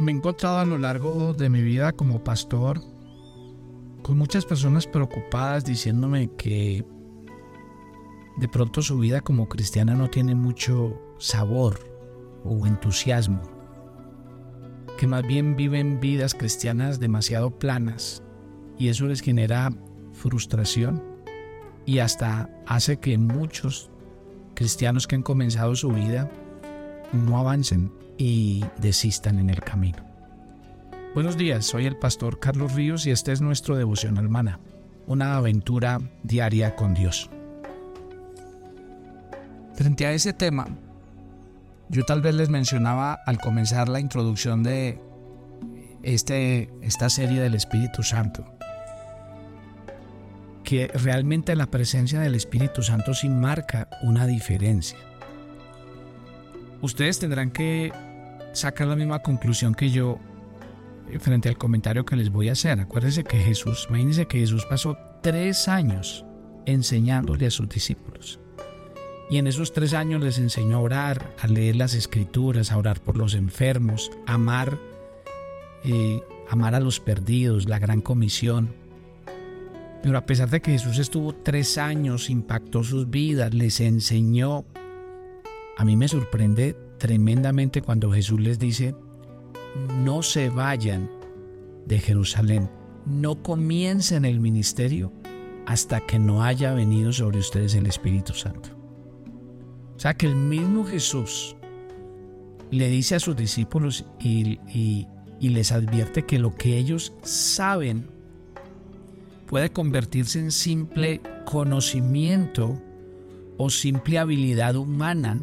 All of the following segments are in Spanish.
me he encontrado a lo largo de mi vida como pastor con muchas personas preocupadas diciéndome que de pronto su vida como cristiana no tiene mucho sabor o entusiasmo, que más bien viven vidas cristianas demasiado planas y eso les genera frustración y hasta hace que muchos cristianos que han comenzado su vida no avancen y desistan en el camino. Buenos días, soy el pastor Carlos Ríos y este es nuestro devoción hermana, una aventura diaria con Dios. Frente a ese tema, yo tal vez les mencionaba al comenzar la introducción de este, esta serie del Espíritu Santo, que realmente la presencia del Espíritu Santo sí marca una diferencia. Ustedes tendrán que sacar la misma conclusión que yo eh, frente al comentario que les voy a hacer. Acuérdense que Jesús, imagínense que Jesús pasó tres años enseñándole a sus discípulos. Y en esos tres años les enseñó a orar, a leer las escrituras, a orar por los enfermos, a amar, eh, amar a los perdidos, la gran comisión. Pero a pesar de que Jesús estuvo tres años, impactó sus vidas, les enseñó, a mí me sorprende tremendamente cuando Jesús les dice, no se vayan de Jerusalén, no comiencen el ministerio hasta que no haya venido sobre ustedes el Espíritu Santo. O sea que el mismo Jesús le dice a sus discípulos y, les advierte que lo que ellos saben puede convertirse en simple conocimiento o simple habilidad humana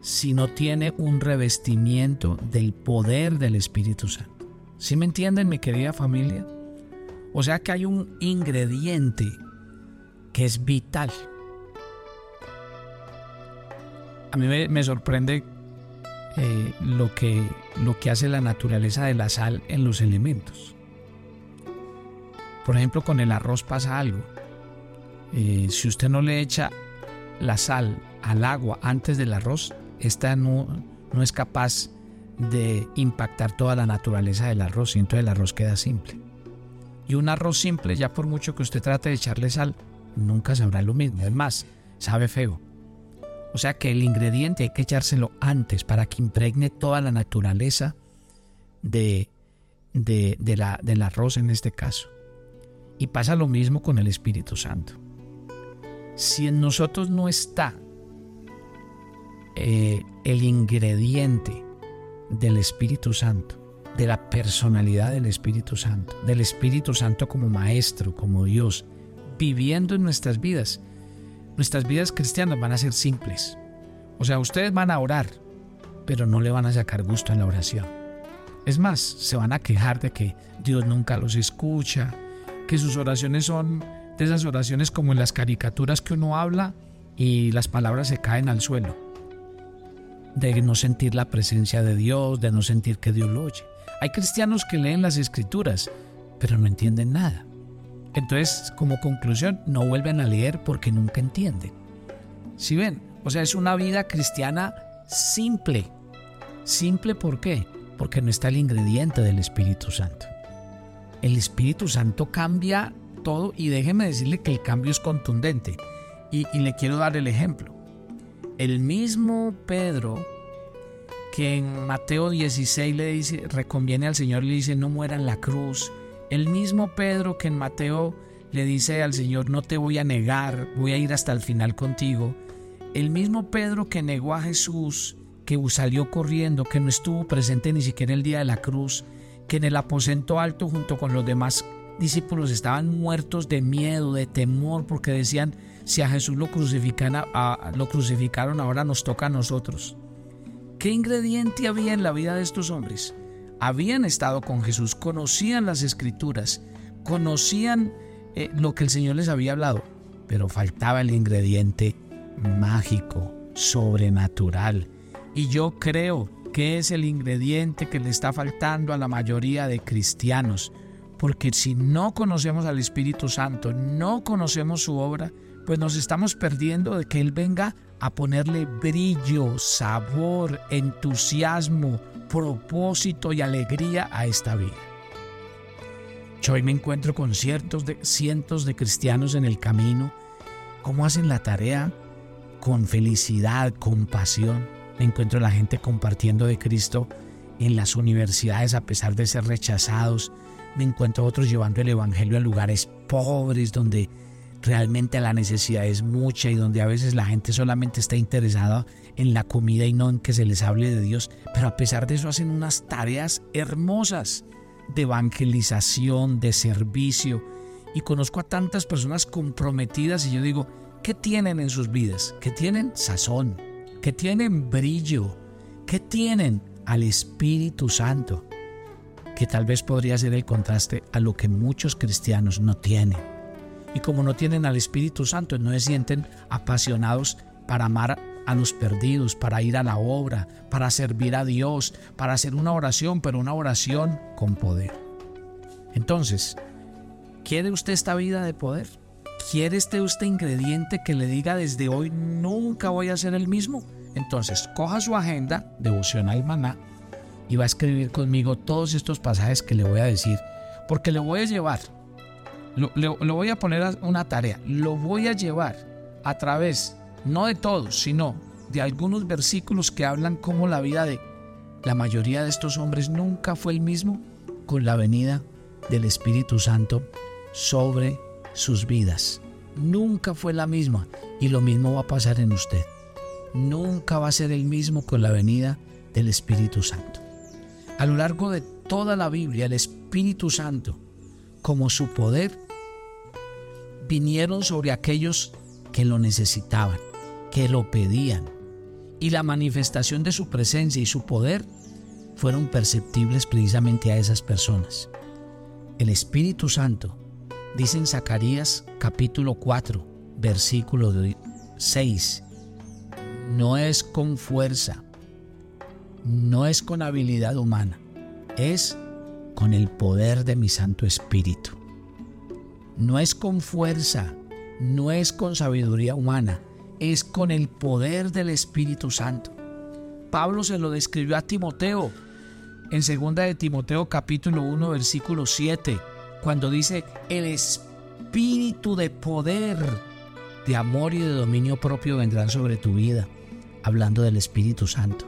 si no tiene un revestimiento del poder del Espíritu Santo. ¿Sí me entienden, mi querida familia? O sea que hay un ingrediente que es vital. A mí me, sorprende eh, lo, que, lo que hace la naturaleza de la sal en los elementos. Por ejemplo, con el arroz pasa algo. Eh, si usted no le echa la sal al agua antes del arroz, esta no, no es capaz de impactar toda la naturaleza del arroz y entonces el arroz queda simple. Y un arroz simple, ya por mucho que usted trate de echarle sal, nunca sabrá lo mismo. Es más, sabe feo. O sea que el ingrediente hay que echárselo antes para que impregne toda la naturaleza de, de, de la, del arroz en este caso. Y pasa lo mismo con el Espíritu Santo. Si en nosotros no está eh, el ingrediente del Espíritu Santo, de la personalidad del Espíritu Santo, del Espíritu Santo como Maestro, como Dios, viviendo en nuestras vidas. Nuestras vidas cristianas van a ser simples. O sea, ustedes van a orar, pero no le van a sacar gusto en la oración. Es más, se van a quejar de que Dios nunca los escucha, que sus oraciones son de esas oraciones como en las caricaturas que uno habla y las palabras se caen al suelo de no sentir la presencia de Dios, de no sentir que Dios lo oye. Hay cristianos que leen las escrituras, pero no entienden nada. Entonces, como conclusión, no vuelven a leer porque nunca entienden. Si ven, o sea, es una vida cristiana simple. Simple ¿por qué? Porque no está el ingrediente del Espíritu Santo. El Espíritu Santo cambia todo y déjeme decirle que el cambio es contundente. Y, y le quiero dar el ejemplo el mismo Pedro que en Mateo 16 le dice, reconviene al Señor le dice, no muera en la cruz. El mismo Pedro que en Mateo le dice al Señor, no te voy a negar, voy a ir hasta el final contigo. El mismo Pedro que negó a Jesús, que salió corriendo, que no estuvo presente ni siquiera el día de la cruz, que en el aposento alto junto con los demás discípulos estaban muertos de miedo, de temor, porque decían, si a Jesús lo, crucifican, lo crucificaron, ahora nos toca a nosotros. ¿Qué ingrediente había en la vida de estos hombres? Habían estado con Jesús, conocían las escrituras, conocían eh, lo que el Señor les había hablado, pero faltaba el ingrediente mágico, sobrenatural. Y yo creo que es el ingrediente que le está faltando a la mayoría de cristianos, porque si no conocemos al Espíritu Santo, no conocemos su obra, pues nos estamos perdiendo de que Él venga a ponerle brillo, sabor, entusiasmo, propósito y alegría a esta vida. Hoy me encuentro con ciertos de, cientos de cristianos en el camino, cómo hacen la tarea con felicidad, con pasión. Me encuentro la gente compartiendo de Cristo en las universidades a pesar de ser rechazados. Me encuentro otros llevando el Evangelio a lugares pobres donde realmente la necesidad es mucha y donde a veces la gente solamente está interesada en la comida y no en que se les hable de Dios, pero a pesar de eso hacen unas tareas hermosas de evangelización, de servicio, y conozco a tantas personas comprometidas y yo digo, ¿qué tienen en sus vidas? ¿Qué tienen sazón? ¿Qué tienen brillo? ¿Qué tienen al Espíritu Santo? Que tal vez podría ser el contraste a lo que muchos cristianos no tienen y como no tienen al Espíritu Santo, no se sienten apasionados para amar a los perdidos, para ir a la obra, para servir a Dios, para hacer una oración, pero una oración con poder. Entonces, ¿quiere usted esta vida de poder? ¿Quiere este usted ingrediente que le diga desde hoy nunca voy a ser el mismo? Entonces, coja su agenda, devocional maná, y va a escribir conmigo todos estos pasajes que le voy a decir, porque le voy a llevar lo, voy a poner a una tarea. Lo voy a llevar a través, no de todos, sino de algunos versículos que hablan como la vida de la mayoría de estos hombres nunca fue el mismo con la venida del Espíritu Santo sobre sus vidas. Nunca fue la misma y lo mismo va a pasar en usted. Nunca va a ser el mismo con la venida del Espíritu Santo. A lo largo de toda la Biblia, el Espíritu Santo como su poder vinieron sobre aquellos que lo necesitaban, que lo pedían, y la manifestación de su presencia y su poder fueron perceptibles precisamente a esas personas. El Espíritu Santo, dice en Zacarías capítulo 4, versículo 6, no es con fuerza, no es con habilidad humana, es con el poder de mi Santo Espíritu. No es con fuerza, no es con sabiduría humana, es con el poder del Espíritu Santo. Pablo se lo describió a Timoteo en 2 de Timoteo capítulo 1 versículo 7, cuando dice, el espíritu de poder, de amor y de dominio propio vendrán sobre tu vida, hablando del Espíritu Santo.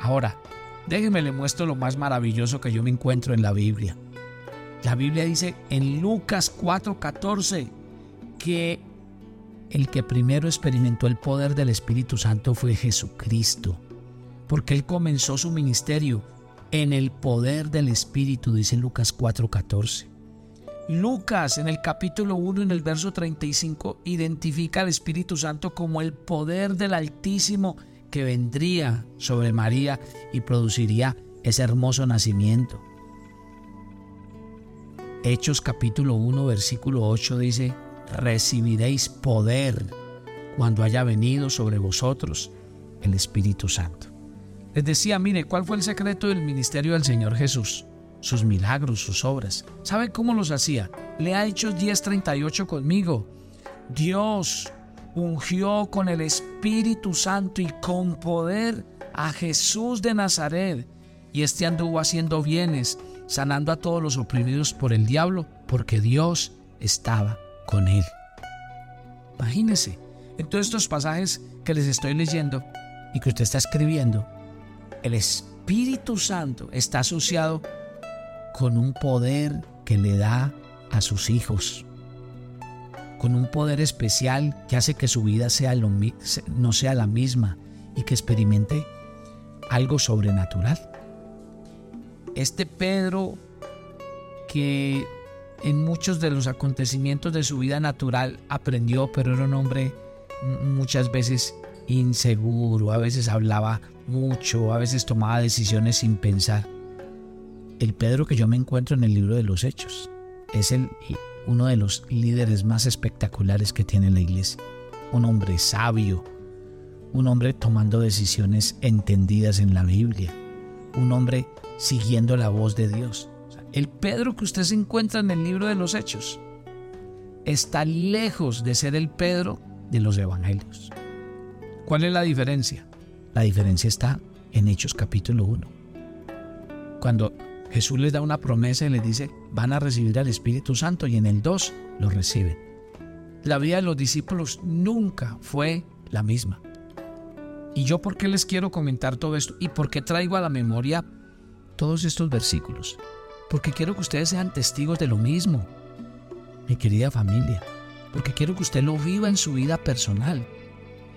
Ahora, Déjenme le muestro lo más maravilloso que yo me encuentro en la Biblia. La Biblia dice en Lucas 4:14 que el que primero experimentó el poder del Espíritu Santo fue Jesucristo, porque él comenzó su ministerio en el poder del Espíritu, dice Lucas 4:14. Lucas en el capítulo 1, en el verso 35, identifica al Espíritu Santo como el poder del Altísimo que vendría sobre María y produciría ese hermoso nacimiento. Hechos capítulo 1 versículo 8 dice, recibiréis poder cuando haya venido sobre vosotros el Espíritu Santo. Les decía, mire, ¿cuál fue el secreto del ministerio del Señor Jesús? Sus milagros, sus obras. ¿Sabe cómo los hacía? Lea Hechos 10:38 conmigo. Dios ungió con el Espíritu Santo y con poder a Jesús de Nazaret. Y este anduvo haciendo bienes, sanando a todos los oprimidos por el diablo, porque Dios estaba con él. Imagínese, en todos estos pasajes que les estoy leyendo y que usted está escribiendo, el Espíritu Santo está asociado con un poder que le da a sus hijos con un poder especial que hace que su vida sea no sea la misma y que experimente algo sobrenatural. Este Pedro que en muchos de los acontecimientos de su vida natural aprendió, pero era un hombre muchas veces inseguro, a veces hablaba mucho, a veces tomaba decisiones sin pensar. El Pedro que yo me encuentro en el libro de los Hechos es el uno de los líderes más espectaculares que tiene la iglesia. Un hombre sabio, un hombre tomando decisiones entendidas en la Biblia, un hombre siguiendo la voz de Dios. El Pedro que usted se encuentra en el libro de los Hechos está lejos de ser el Pedro de los Evangelios. ¿Cuál es la diferencia? La diferencia está en Hechos capítulo 1. Cuando Jesús les da una promesa y les dice, van a recibir al Espíritu Santo y en el 2 lo reciben. La vida de los discípulos nunca fue la misma. ¿Y yo por qué les quiero comentar todo esto? ¿Y por qué traigo a la memoria todos estos versículos? Porque quiero que ustedes sean testigos de lo mismo, mi querida familia. Porque quiero que usted lo viva en su vida personal.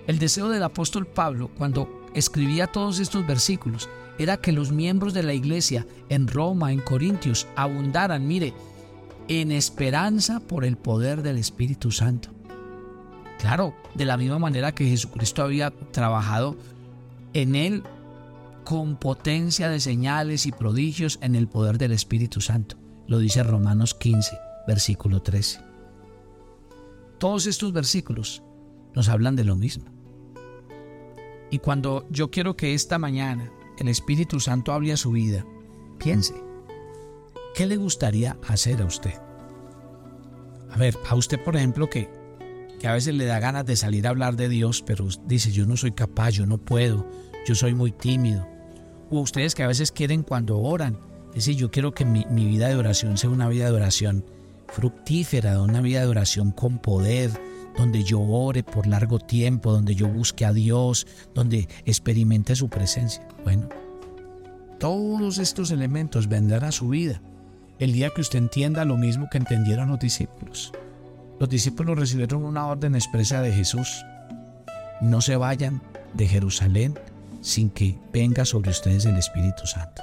El deseo del apóstol Pablo cuando escribía todos estos versículos era que los miembros de la iglesia en Roma, en Corintios, abundaran, mire, en esperanza por el poder del Espíritu Santo. Claro, de la misma manera que Jesucristo había trabajado en él con potencia de señales y prodigios en el poder del Espíritu Santo. Lo dice Romanos 15, versículo 13. Todos estos versículos nos hablan de lo mismo. Y cuando yo quiero que esta mañana el Espíritu Santo hable a su vida, piense, ¿qué le gustaría hacer a usted? A ver, a usted por ejemplo que, que a veces le da ganas de salir a hablar de Dios, pero dice, yo no soy capaz, yo no puedo, yo soy muy tímido. O ustedes que a veces quieren cuando oran, decir, yo quiero que mi, mi vida de oración sea una vida de oración fructífera, una vida de oración con poder, donde yo ore por largo tiempo, donde yo busque a Dios, donde experimente su presencia. Bueno, todos estos elementos vendrán a su vida el día que usted entienda lo mismo que entendieron los discípulos. Los discípulos recibieron una orden expresa de Jesús. No se vayan de Jerusalén sin que venga sobre ustedes el Espíritu Santo.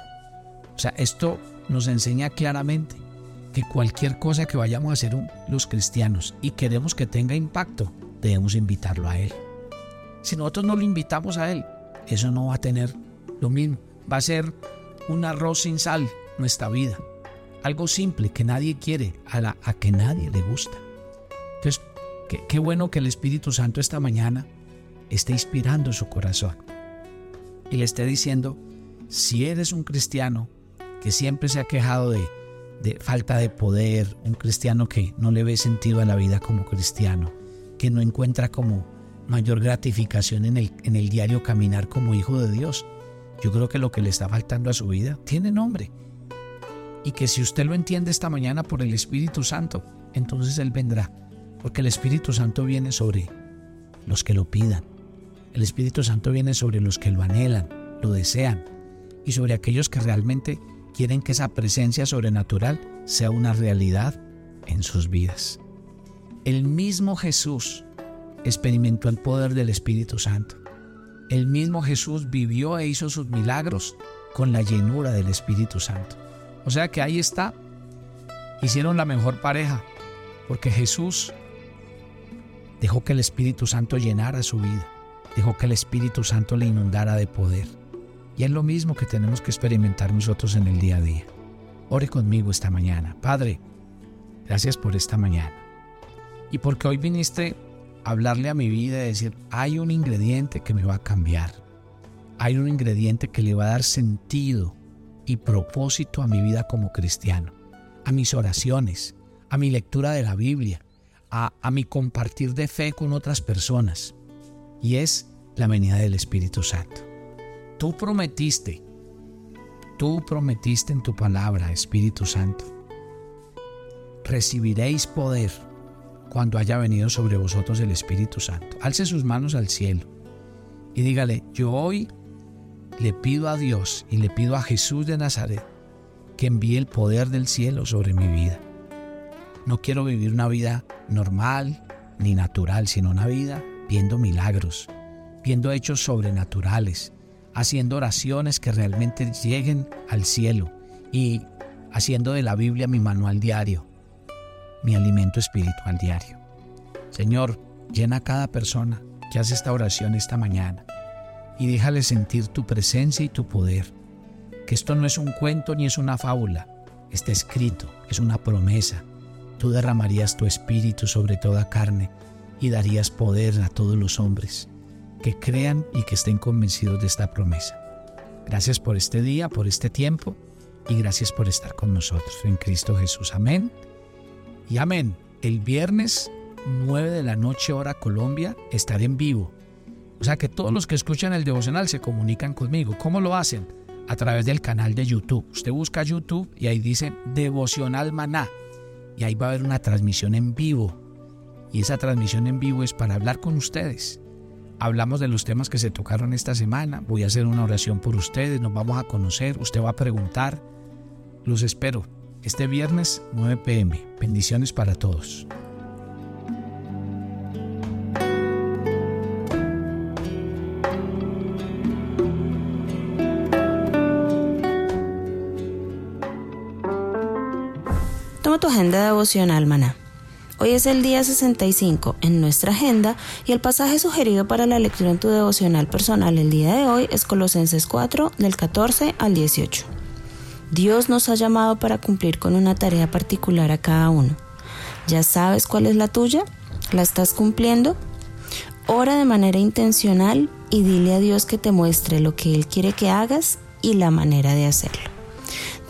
O sea, esto nos enseña claramente que cualquier cosa que vayamos a hacer los cristianos y queremos que tenga impacto, debemos invitarlo a Él. Si nosotros no lo invitamos a Él, eso no va a tener lo mismo. Va a ser un arroz sin sal nuestra vida. Algo simple que nadie quiere, a, la, que nadie le gusta. Entonces, qué, qué bueno que el Espíritu Santo esta mañana esté inspirando su corazón y le esté diciendo, si eres un cristiano que siempre se ha quejado de de falta de poder, un cristiano que no le ve sentido a la vida como cristiano, que no encuentra como mayor gratificación en el, en el diario caminar como hijo de Dios. Yo creo que lo que le está faltando a su vida tiene nombre. Y que si usted lo entiende esta mañana por el Espíritu Santo, entonces Él vendrá. Porque el Espíritu Santo viene sobre los que lo pidan. El Espíritu Santo viene sobre los que lo anhelan, lo desean. Y sobre aquellos que realmente quieren que esa presencia sobrenatural sea una realidad en sus vidas. El mismo Jesús experimentó el poder del Espíritu Santo. El mismo Jesús vivió e hizo sus milagros con la llenura del Espíritu Santo. O sea que ahí está. Hicieron la mejor pareja porque Jesús dejó que el Espíritu Santo llenara su vida. Dejó que el Espíritu Santo le inundara de poder. Y es lo mismo que tenemos que experimentar nosotros en el día a día. Ore conmigo esta mañana. Padre, gracias por esta mañana. Y porque hoy viniste a hablarle a mi vida y decir, hay un ingrediente que me va a cambiar. Hay un ingrediente que le va a dar sentido y propósito a mi vida como cristiano, a mis oraciones, a mi lectura de la Biblia, a, mi compartir de fe con otras personas. Y es la venida del Espíritu Santo. Tú prometiste, tú prometiste en tu palabra, Espíritu Santo, recibiréis poder cuando haya venido sobre vosotros el Espíritu Santo. Alce sus manos al cielo y dígale, yo hoy le pido a Dios y le pido a Jesús de Nazaret que envíe el poder del cielo sobre mi vida. No quiero vivir una vida normal ni natural, sino una vida viendo milagros, viendo hechos sobrenaturales, haciendo oraciones que realmente lleguen al cielo y haciendo de la Biblia mi manual diario, mi alimento espiritual diario. Señor, llena a cada persona que hace esta oración esta mañana y déjale sentir tu presencia y tu poder. Que esto no es un cuento ni es una fábula, está escrito, es una promesa. Tú derramarías tu espíritu sobre toda carne y darías poder a todos los hombres que crean y que estén convencidos de esta promesa. Gracias por este día, por este tiempo y gracias por estar con nosotros en Cristo Jesús. Amén. Y amén. El viernes 9 de la noche hora Colombia estaré en vivo O sea que todos los que escuchan el devocional se comunican conmigo. ¿Cómo lo hacen? A través del canal de YouTube. Usted busca YouTube y ahí dice Devocional Maná. Y ahí va a haber una transmisión en vivo. Y esa transmisión en vivo es para hablar con ustedes. Hablamos de los temas que se tocaron esta semana. Voy a hacer una oración por ustedes. Nos vamos a conocer. Usted va a preguntar. Los espero este viernes 9 pm. Bendiciones para todos. Toma tu agenda devocional, maná. Hoy es el día 65 en nuestra agenda y el pasaje sugerido para la lectura en tu devocional personal el día de hoy es Colosenses 4 del 14 al 18. Dios nos ha llamado para cumplir con una tarea particular a cada uno. ¿Ya sabes cuál es la tuya? ¿La estás cumpliendo? Ora de manera intencional y dile a Dios que te muestre lo que Él quiere que hagas y la manera de hacerlo.